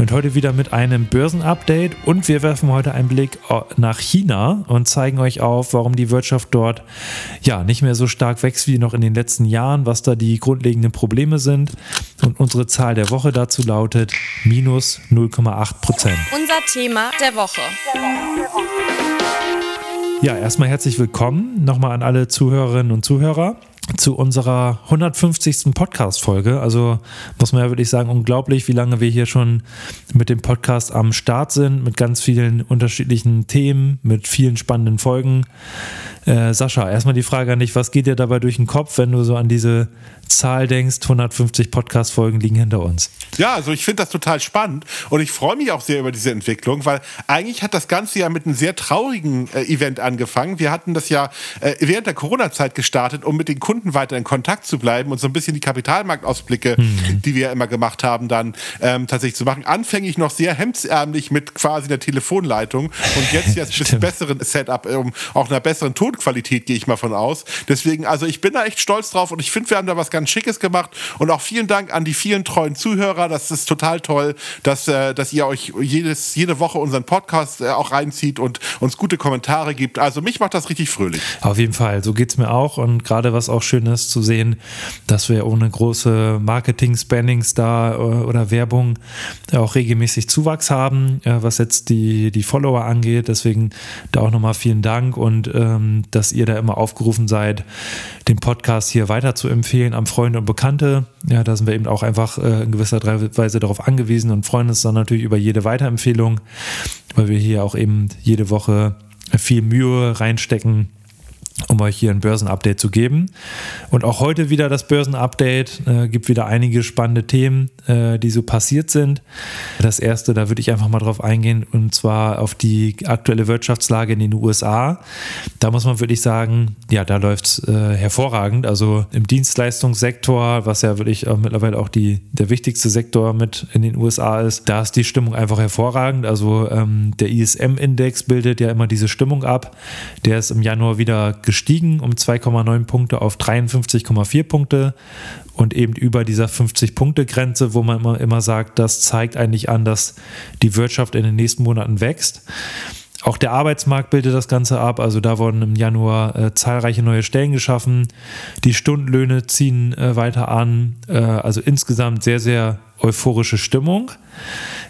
Und heute wieder mit einem Börsenupdate und wir werfen heute einen Blick nach China und zeigen euch auf, warum die Wirtschaft dort ja nicht mehr so stark wächst wie noch in den letzten Jahren, was da die grundlegenden Probleme sind. Und unsere Zahl der Woche dazu lautet minus 0,8 Prozent. Unser Thema der Woche. Ja, erstmal herzlich willkommen nochmal an alle Zuhörerinnen und Zuhörer zu unserer 150. Podcast-Folge. Also muss man ja wirklich sagen, unglaublich, wie lange wir hier schon mit dem Podcast am Start sind, mit ganz vielen unterschiedlichen Themen, mit vielen spannenden Folgen. Äh, Sascha, erstmal die Frage an dich, was geht dir dabei durch den Kopf, wenn du so an diese Zahl denkst, 150 Podcast-Folgen liegen hinter uns? Ja, also ich finde das total spannend und ich freue mich auch sehr über diese Entwicklung, weil eigentlich hat das Ganze ja mit einem sehr traurigen äh, Event angefangen. Wir hatten das ja äh, während der Corona-Zeit gestartet, um mit den Kunden weiter in Kontakt zu bleiben und so ein bisschen die Kapitalmarktausblicke, mhm. die wir ja immer gemacht haben, dann ähm, tatsächlich zu machen. Anfänglich noch sehr hemdsärmlich mit quasi der Telefonleitung und jetzt jetzt ein bisschen besseren Setup, um auch einer besseren Ton Tonqualität, gehe ich mal von aus. Deswegen, also ich bin da echt stolz drauf und ich finde, wir haben da was ganz Schickes gemacht. Und auch vielen Dank an die vielen treuen Zuhörer. Das ist total toll, dass, äh, dass ihr euch jedes, jede Woche unseren Podcast äh, auch reinzieht und uns gute Kommentare gibt. Also mich macht das richtig fröhlich. Auf jeden Fall, so geht es mir auch. Und gerade was auch schön ist zu sehen, dass wir ohne große Marketing-Spannings da äh, oder Werbung auch regelmäßig Zuwachs haben, äh, was jetzt die, die Follower angeht. Deswegen da auch nochmal vielen Dank und ähm, dass ihr da immer aufgerufen seid, den Podcast hier weiter zu empfehlen an Freunde und Bekannte. Ja, da sind wir eben auch einfach äh, in gewisser Weise darauf angewiesen und freuen uns dann natürlich über jede Weiterempfehlung, weil wir hier auch eben jede Woche viel Mühe reinstecken um euch hier ein Börsenupdate zu geben. Und auch heute wieder das Börsenupdate. Äh, gibt wieder einige spannende Themen, äh, die so passiert sind. Das erste, da würde ich einfach mal drauf eingehen, und zwar auf die aktuelle Wirtschaftslage in den USA. Da muss man wirklich sagen, ja, da läuft es äh, hervorragend. Also im Dienstleistungssektor, was ja wirklich auch mittlerweile auch die, der wichtigste Sektor mit in den USA ist, da ist die Stimmung einfach hervorragend. Also ähm, der ISM-Index bildet ja immer diese Stimmung ab. Der ist im Januar wieder gestiegen um 2,9 Punkte auf 53,4 Punkte und eben über dieser 50-Punkte-Grenze, wo man immer, immer sagt, das zeigt eigentlich an, dass die Wirtschaft in den nächsten Monaten wächst. Auch der Arbeitsmarkt bildet das Ganze ab. Also da wurden im Januar äh, zahlreiche neue Stellen geschaffen. Die Stundenlöhne ziehen äh, weiter an. Äh, also insgesamt sehr, sehr euphorische Stimmung.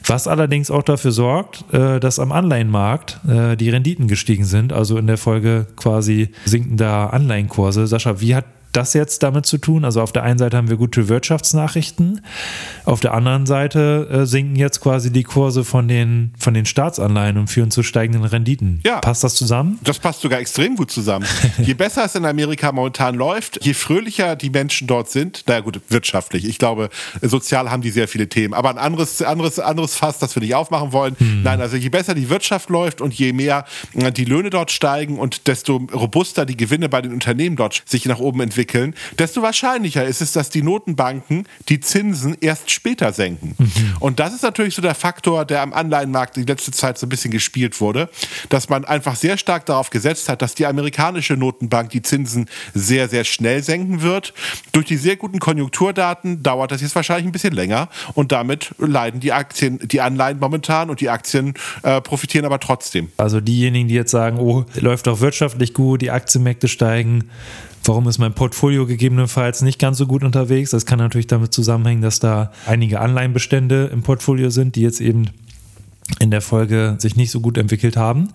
Was allerdings auch dafür sorgt, äh, dass am Anleihenmarkt äh, die Renditen gestiegen sind, also in der Folge quasi sinkender Anleihenkurse. Sascha, wie hat das jetzt damit zu tun? Also auf der einen Seite haben wir gute Wirtschaftsnachrichten, auf der anderen Seite äh, sinken jetzt quasi die Kurse von den, von den Staatsanleihen und führen zu steigenden Renditen. Ja. Passt das zusammen? Das passt sogar extrem gut zusammen. je besser es in Amerika momentan läuft, je fröhlicher die Menschen dort sind, naja gut, wirtschaftlich. Ich glaube, sozial haben die sehr viele Themen. Aber ein anderes, anderes, anderes Fass, das wir nicht aufmachen wollen. Hm. Nein, also je besser die Wirtschaft läuft und je mehr äh, die Löhne dort steigen und desto robuster die Gewinne bei den Unternehmen dort sich nach oben entwickeln, entwickeln, desto wahrscheinlicher ist es, dass die Notenbanken die Zinsen erst später senken. Mhm. Und das ist natürlich so der Faktor, der am Anleihenmarkt die letzte Zeit so ein bisschen gespielt wurde, dass man einfach sehr stark darauf gesetzt hat, dass die amerikanische Notenbank die Zinsen sehr, sehr schnell senken wird. Durch die sehr guten Konjunkturdaten dauert das jetzt wahrscheinlich ein bisschen länger und damit leiden die Aktien, die Anleihen momentan und die Aktien äh, profitieren aber trotzdem. Also diejenigen, die jetzt sagen, oh, läuft doch wirtschaftlich gut, die Aktienmärkte steigen, Warum ist mein Portfolio gegebenenfalls nicht ganz so gut unterwegs? Das kann natürlich damit zusammenhängen, dass da einige Anleihenbestände im Portfolio sind, die jetzt eben in der Folge sich nicht so gut entwickelt haben.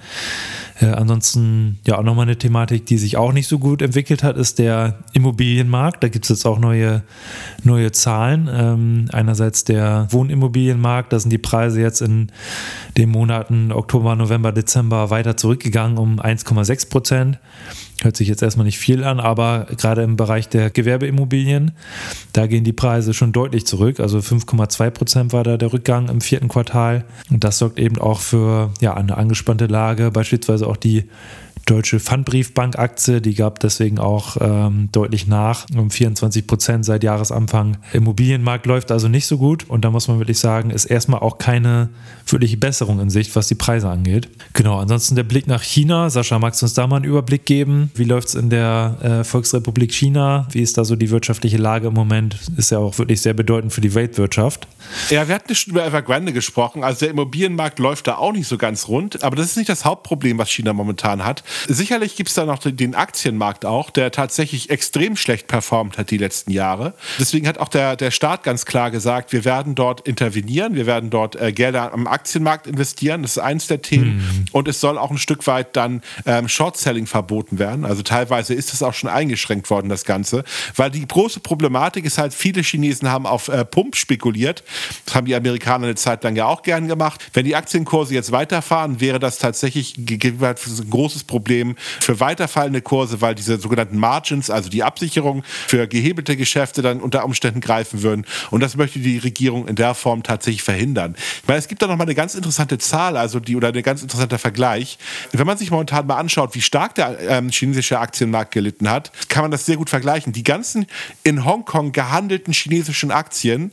Äh, ansonsten ja auch nochmal eine Thematik, die sich auch nicht so gut entwickelt hat, ist der Immobilienmarkt. Da gibt es jetzt auch neue, neue Zahlen. Ähm, einerseits der Wohnimmobilienmarkt, da sind die Preise jetzt in den Monaten Oktober, November, Dezember weiter zurückgegangen um 1,6 Prozent. Hört sich jetzt erstmal nicht viel an, aber gerade im Bereich der Gewerbeimmobilien, da gehen die Preise schon deutlich zurück. Also 5,2 Prozent war da der Rückgang im vierten Quartal. Und das sorgt eben auch für ja, eine angespannte Lage, beispielsweise auch die deutsche Pfandbriefbank-Aktie, die gab deswegen auch ähm, deutlich nach, um 24 Prozent seit Jahresanfang. Immobilienmarkt läuft also nicht so gut und da muss man wirklich sagen, ist erstmal auch keine wirkliche Besserung in Sicht, was die Preise angeht. Genau, ansonsten der Blick nach China. Sascha, magst du uns da mal einen Überblick geben? Wie läuft es in der äh, Volksrepublik China? Wie ist da so die wirtschaftliche Lage im Moment? Ist ja auch wirklich sehr bedeutend für die Weltwirtschaft. Ja, wir hatten schon über Evergrande gesprochen. Also der Immobilienmarkt läuft da auch nicht so ganz rund. Aber das ist nicht das Hauptproblem, was China momentan hat. Sicherlich gibt es da noch den Aktienmarkt auch, der tatsächlich extrem schlecht performt hat die letzten Jahre. Deswegen hat auch der, der Staat ganz klar gesagt, wir werden dort intervenieren, wir werden dort äh, Gelder am Aktienmarkt investieren. Das ist eins der Themen. Mhm. Und es soll auch ein Stück weit dann ähm, Short-Selling verboten werden. Also teilweise ist es auch schon eingeschränkt worden, das Ganze. Weil die große Problematik ist halt, viele Chinesen haben auf äh, Pump spekuliert. Das haben die Amerikaner eine Zeit lang ja auch gern gemacht. Wenn die Aktienkurse jetzt weiterfahren, wäre das tatsächlich ein großes Problem für weiterfallende Kurse, weil diese sogenannten Margins, also die Absicherung für gehebelte Geschäfte dann unter Umständen greifen würden. Und das möchte die Regierung in der Form tatsächlich verhindern. Ich meine, es gibt da noch mal eine ganz interessante Zahl, also die oder ein ganz interessanter Vergleich. Wenn man sich momentan mal anschaut, wie stark der ähm, chinesische Aktienmarkt gelitten hat, kann man das sehr gut vergleichen. Die ganzen in Hongkong gehandelten chinesischen Aktien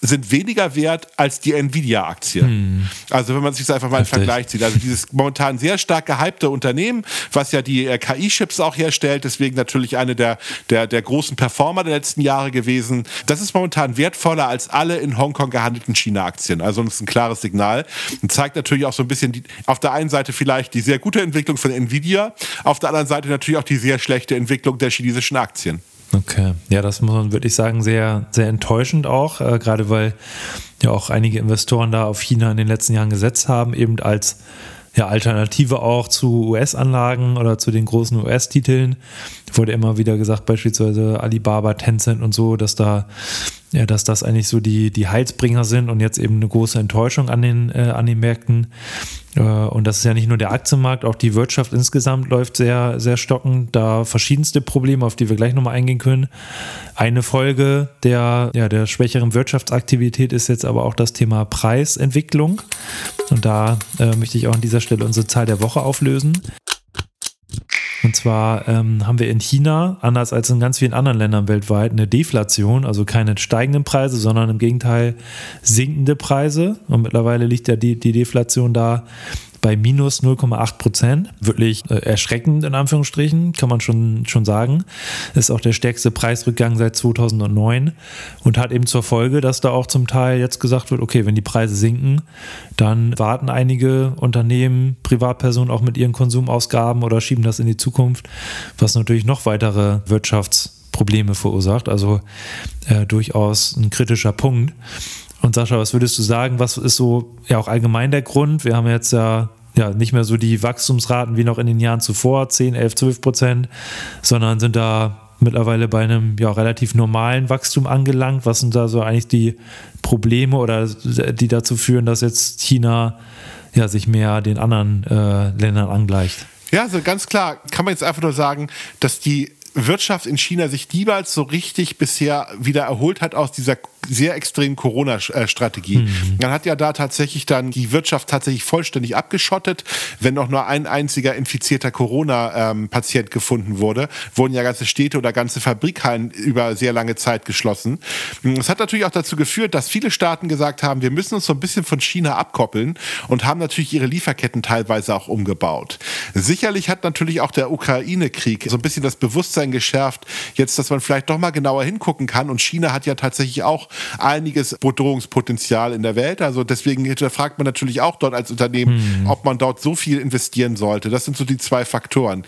sind weniger wert als die Nvidia-Aktie. Hm. Also wenn man sich das einfach mal im Vergleich zieht. Also dieses momentan sehr stark gehypte Unternehmen, was ja die äh, KI-Chips auch herstellt, deswegen natürlich eine der, der, der großen Performer der letzten Jahre gewesen. Das ist momentan wertvoller als alle in Hongkong gehandelten China-Aktien. Also das ist ein klares Signal und zeigt natürlich auch so ein bisschen die, auf der einen Seite vielleicht die sehr gute Entwicklung von Nvidia, auf der anderen Seite natürlich auch die sehr schlechte Entwicklung der chinesischen Aktien. Okay, ja, das muss man wirklich sagen, sehr, sehr enttäuschend auch, äh, gerade weil ja auch einige Investoren da auf China in den letzten Jahren gesetzt haben, eben als ja, Alternative auch zu US-Anlagen oder zu den großen US-Titeln. Wurde immer wieder gesagt, beispielsweise Alibaba, Tencent und so, dass da ja, dass das eigentlich so die, die Heilsbringer sind und jetzt eben eine große Enttäuschung an den, äh, an den Märkten. Äh, und das ist ja nicht nur der Aktienmarkt, auch die Wirtschaft insgesamt läuft sehr, sehr stockend. Da verschiedenste Probleme, auf die wir gleich nochmal eingehen können. Eine Folge der, ja, der schwächeren Wirtschaftsaktivität ist jetzt aber auch das Thema Preisentwicklung. Und da äh, möchte ich auch an dieser Stelle unsere Zahl der Woche auflösen. Und zwar ähm, haben wir in China, anders als in ganz vielen anderen Ländern weltweit, eine Deflation, also keine steigenden Preise, sondern im Gegenteil sinkende Preise. Und mittlerweile liegt ja die, die Deflation da bei minus 0,8 Prozent. Wirklich äh, erschreckend in Anführungsstrichen, kann man schon, schon sagen. Ist auch der stärkste Preisrückgang seit 2009 und hat eben zur Folge, dass da auch zum Teil jetzt gesagt wird, okay, wenn die Preise sinken, dann warten einige Unternehmen, Privatpersonen auch mit ihren Konsumausgaben oder schieben das in die Zukunft, was natürlich noch weitere Wirtschaftsprobleme verursacht. Also äh, durchaus ein kritischer Punkt. Und Sascha, was würdest du sagen, was ist so ja auch allgemein der Grund? Wir haben jetzt ja, ja nicht mehr so die Wachstumsraten wie noch in den Jahren zuvor, 10, 11, 12 Prozent, sondern sind da mittlerweile bei einem ja, relativ normalen Wachstum angelangt. Was sind da so eigentlich die Probleme oder die dazu führen, dass jetzt China ja, sich mehr den anderen äh, Ländern angleicht? Ja, also ganz klar kann man jetzt einfach nur sagen, dass die Wirtschaft in China sich niemals so richtig bisher wieder erholt hat aus dieser sehr extremen Corona-Strategie. Mhm. Man hat ja da tatsächlich dann die Wirtschaft tatsächlich vollständig abgeschottet. Wenn noch nur ein einziger infizierter Corona-Patient gefunden wurde, wurden ja ganze Städte oder ganze Fabrikhallen über sehr lange Zeit geschlossen. Das hat natürlich auch dazu geführt, dass viele Staaten gesagt haben, wir müssen uns so ein bisschen von China abkoppeln und haben natürlich ihre Lieferketten teilweise auch umgebaut. Sicherlich hat natürlich auch der Ukraine-Krieg so ein bisschen das Bewusstsein geschärft, jetzt, dass man vielleicht doch mal genauer hingucken kann. Und China hat ja tatsächlich auch einiges Bedrohungspotenzial in der Welt. Also deswegen fragt man natürlich auch dort als Unternehmen, hm. ob man dort so viel investieren sollte. Das sind so die zwei Faktoren.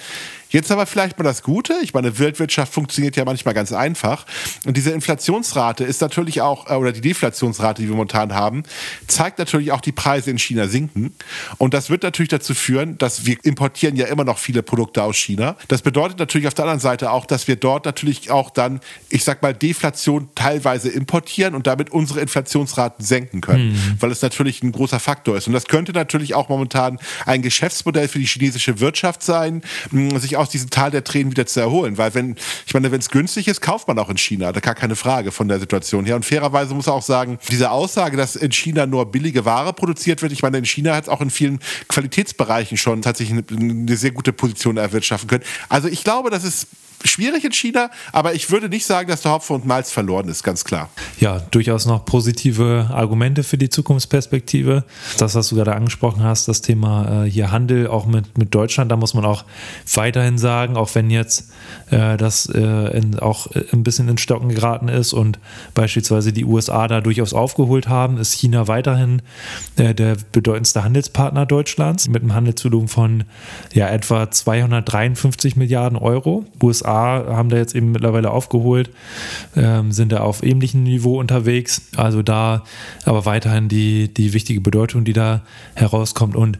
Jetzt aber vielleicht mal das Gute. Ich meine, Weltwirtschaft funktioniert ja manchmal ganz einfach. Und diese Inflationsrate ist natürlich auch, äh, oder die Deflationsrate, die wir momentan haben, zeigt natürlich auch, die Preise in China sinken. Und das wird natürlich dazu führen, dass wir importieren ja immer noch viele Produkte aus China. Das bedeutet natürlich auf der anderen Seite auch, dass wir dort natürlich auch dann, ich sag mal, Deflation teilweise importieren und damit unsere Inflationsraten senken können, mhm. weil es natürlich ein großer Faktor ist. Und das könnte natürlich auch momentan ein Geschäftsmodell für die chinesische Wirtschaft sein, sich aus diesem Tal der Tränen wieder zu erholen. Weil wenn, ich meine, wenn es günstig ist, kauft man auch in China. Da gar keine Frage von der Situation her. Und fairerweise muss man auch sagen, diese Aussage, dass in China nur billige Ware produziert wird, ich meine, in China hat es auch in vielen Qualitätsbereichen schon tatsächlich eine, eine sehr gute Position erwirtschaften können. Also ich glaube, das ist schwierig in China, aber ich würde nicht sagen, dass der Hopfen und Malz verloren ist, ganz klar. Ja, durchaus noch positive Argumente für die Zukunftsperspektive. Das, was du gerade angesprochen hast, das Thema äh, hier Handel auch mit, mit Deutschland, da muss man auch weiterhin sagen, auch wenn jetzt äh, das äh, in, auch ein bisschen in Stocken geraten ist und beispielsweise die USA da durchaus aufgeholt haben, ist China weiterhin äh, der bedeutendste Handelspartner Deutschlands mit einem Handelsvolumen von ja, etwa 253 Milliarden Euro. USA USA haben da jetzt eben mittlerweile aufgeholt, ähm, sind da auf ähnlichem Niveau unterwegs. Also da aber weiterhin die, die wichtige Bedeutung, die da herauskommt. Und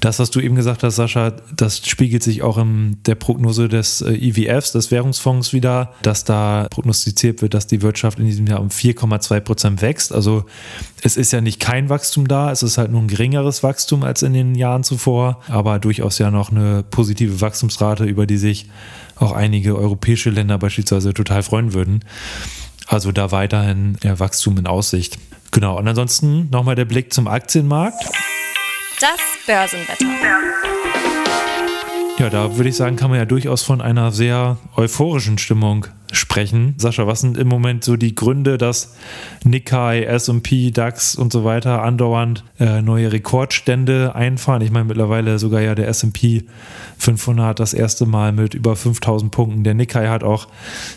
das, was du eben gesagt hast, Sascha, das spiegelt sich auch in der Prognose des äh, IWFs, des Währungsfonds wieder, dass da prognostiziert wird, dass die Wirtschaft in diesem Jahr um 4,2 Prozent wächst. Also es ist ja nicht kein Wachstum da, es ist halt nur ein geringeres Wachstum als in den Jahren zuvor, aber durchaus ja noch eine positive Wachstumsrate, über die sich auch einige europäische Länder beispielsweise total freuen würden. Also da weiterhin ja, Wachstum in Aussicht. Genau, und ansonsten nochmal der Blick zum Aktienmarkt. Das Börsenwetter. Ja, da würde ich sagen, kann man ja durchaus von einer sehr euphorischen Stimmung sprechen. Sascha, was sind im Moment so die Gründe, dass Nikkei, S&P, DAX und so weiter andauernd äh, neue Rekordstände einfahren? Ich meine mittlerweile sogar ja der S&P 500 das erste Mal mit über 5000 Punkten. Der Nikkei hat auch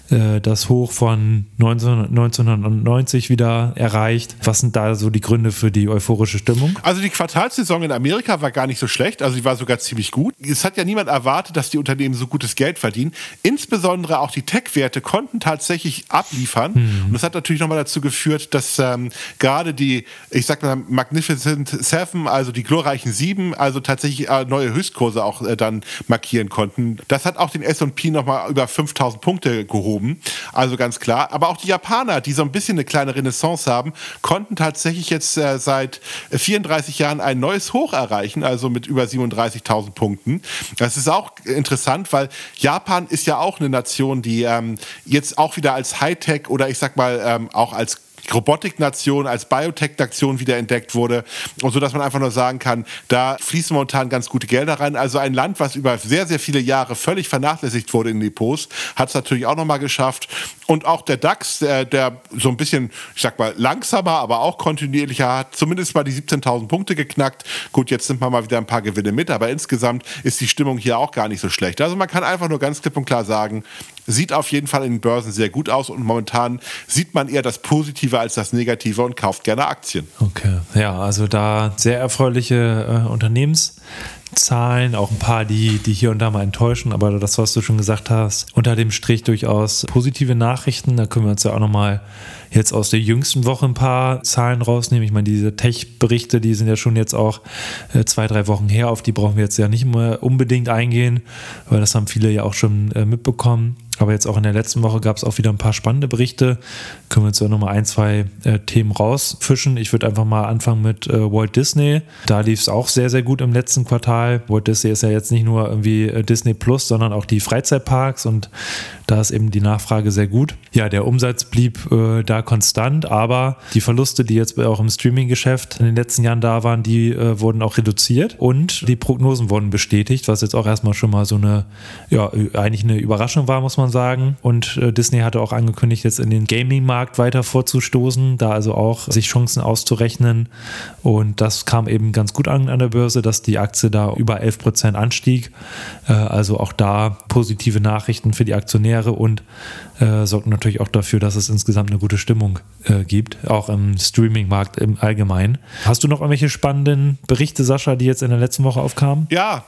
äh, das Hoch von 19, 1990 wieder erreicht. Was sind da so die Gründe für die euphorische Stimmung? Also die Quartalssaison in Amerika war gar nicht so schlecht. Also die war sogar ziemlich gut. Es hat ja niemand erwartet, dass die Unternehmen so gutes Geld verdienen. Insbesondere auch die Tech-Werte konnten tatsächlich abliefern. Mhm. Und das hat natürlich nochmal dazu geführt, dass ähm, gerade die, ich sag mal, Magnificent Seven, also die glorreichen Sieben, also tatsächlich äh, neue Höchstkurse auch äh, dann markieren konnten. Das hat auch den S&P nochmal über 5000 Punkte gehoben. Also ganz klar. Aber auch die Japaner, die so ein bisschen eine kleine Renaissance haben, konnten tatsächlich jetzt äh, seit 34 Jahren ein neues Hoch erreichen, also mit über 37.000 Punkten. Das ist auch interessant, weil Japan ist ja auch eine Nation, die ähm, jetzt auch wieder als Hightech oder ich sag mal ähm, auch als Robotiknation als Biotech-Nation wieder entdeckt wurde und so, dass man einfach nur sagen kann, da fließen momentan ganz gute Gelder rein. Also ein Land, was über sehr, sehr viele Jahre völlig vernachlässigt wurde in Depots, hat es natürlich auch nochmal geschafft. Und auch der DAX, der, der, so ein bisschen, ich sag mal, langsamer, aber auch kontinuierlicher hat, zumindest mal die 17.000 Punkte geknackt. Gut, jetzt nimmt man mal wieder ein paar Gewinne mit, aber insgesamt ist die Stimmung hier auch gar nicht so schlecht. Also man kann einfach nur ganz klipp und klar sagen, sieht auf jeden Fall in den Börsen sehr gut aus und momentan sieht man eher das Positive als das Negative und kauft gerne Aktien. Okay, ja, also da sehr erfreuliche äh, Unternehmenszahlen, auch ein paar, die, die hier und da mal enttäuschen, aber das, was du schon gesagt hast, unter dem Strich durchaus positive Nachrichten. Da können wir uns ja auch nochmal jetzt aus der jüngsten Woche ein paar Zahlen rausnehmen. Ich meine, diese Tech-Berichte, die sind ja schon jetzt auch äh, zwei, drei Wochen her, auf die brauchen wir jetzt ja nicht mehr unbedingt eingehen, weil das haben viele ja auch schon äh, mitbekommen. Aber jetzt auch in der letzten Woche gab es auch wieder ein paar spannende Berichte. Können wir uns ja nochmal ein, zwei äh, Themen rausfischen. Ich würde einfach mal anfangen mit äh, Walt Disney. Da lief es auch sehr, sehr gut im letzten Quartal. Walt Disney ist ja jetzt nicht nur irgendwie äh, Disney Plus, sondern auch die Freizeitparks und da ist eben die Nachfrage sehr gut. Ja, der Umsatz blieb äh, da konstant, aber die Verluste, die jetzt auch im Streaming-Geschäft in den letzten Jahren da waren, die äh, wurden auch reduziert und die Prognosen wurden bestätigt, was jetzt auch erstmal schon mal so eine, ja, eigentlich eine Überraschung war, muss man sagen. Und äh, Disney hatte auch angekündigt, jetzt in den Gaming-Markt weiter vorzustoßen, da also auch sich Chancen auszurechnen. Und das kam eben ganz gut an an der Börse, dass die Aktie da über 11 Prozent anstieg. Äh, also auch da positive Nachrichten für die Aktionäre und äh, sorgt natürlich auch dafür, dass es insgesamt eine gute Stimmung äh, gibt, auch im Streaming-Markt im Allgemeinen. Hast du noch irgendwelche spannenden Berichte, Sascha, die jetzt in der letzten Woche aufkamen? Ja,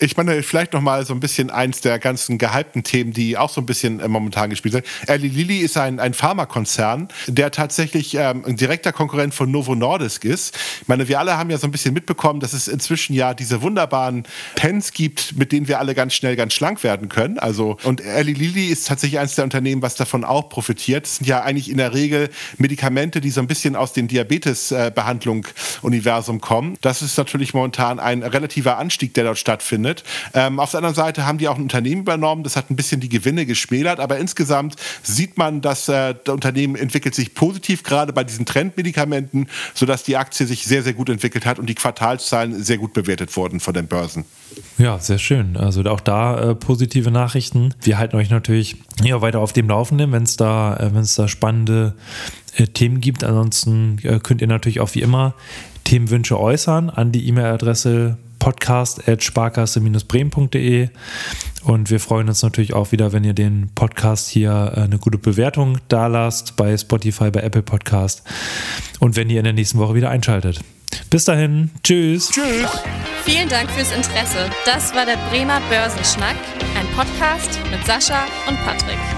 ich meine, vielleicht noch mal so ein bisschen eins der ganzen gehypten Themen, die auch so ein bisschen äh, momentan gespielt sind. Eli Lilly ist ein, ein Pharmakonzern, der tatsächlich ähm, ein direkter Konkurrent von Novo Nordisk ist. Ich meine, wir alle haben ja so ein bisschen mitbekommen, dass es inzwischen ja diese wunderbaren Pens gibt, mit denen wir alle ganz schnell ganz schlank werden können. Also, und Eli Lilly ist tatsächlich eines der Unternehmen, was davon auch profitiert. Das sind ja eigentlich in der Regel Medikamente, die so ein bisschen aus den Diabetesbehandlung Universum kommen. Das ist natürlich momentan ein relativer Anstieg, der dort stattfindet. Ähm, auf der anderen Seite haben die auch ein Unternehmen übernommen, das hat ein bisschen die Gewinne geschmälert, aber insgesamt sieht man, dass äh, das Unternehmen entwickelt sich positiv, gerade bei diesen Trendmedikamenten, sodass die Aktie sich sehr, sehr gut entwickelt hat und die Quartalszahlen sehr gut bewertet wurden von den Börsen. Ja, sehr schön. Also auch da äh, positive Nachrichten. Wir halten euch natürlich ja, weiter auf dem Laufenden, wenn es da, äh, da spannende äh, Themen gibt. Ansonsten äh, könnt ihr natürlich auch wie immer Themenwünsche äußern an die E-Mail-Adresse podcast.sparkasse-bremen.de und wir freuen uns natürlich auch wieder, wenn ihr den Podcast hier äh, eine gute Bewertung da lasst bei Spotify, bei Apple Podcast und wenn ihr in der nächsten Woche wieder einschaltet. Bis dahin, tschüss. Tschüss. Vielen Dank fürs Interesse. Das war der Bremer Börsenschnack, ein Podcast mit Sascha und Patrick.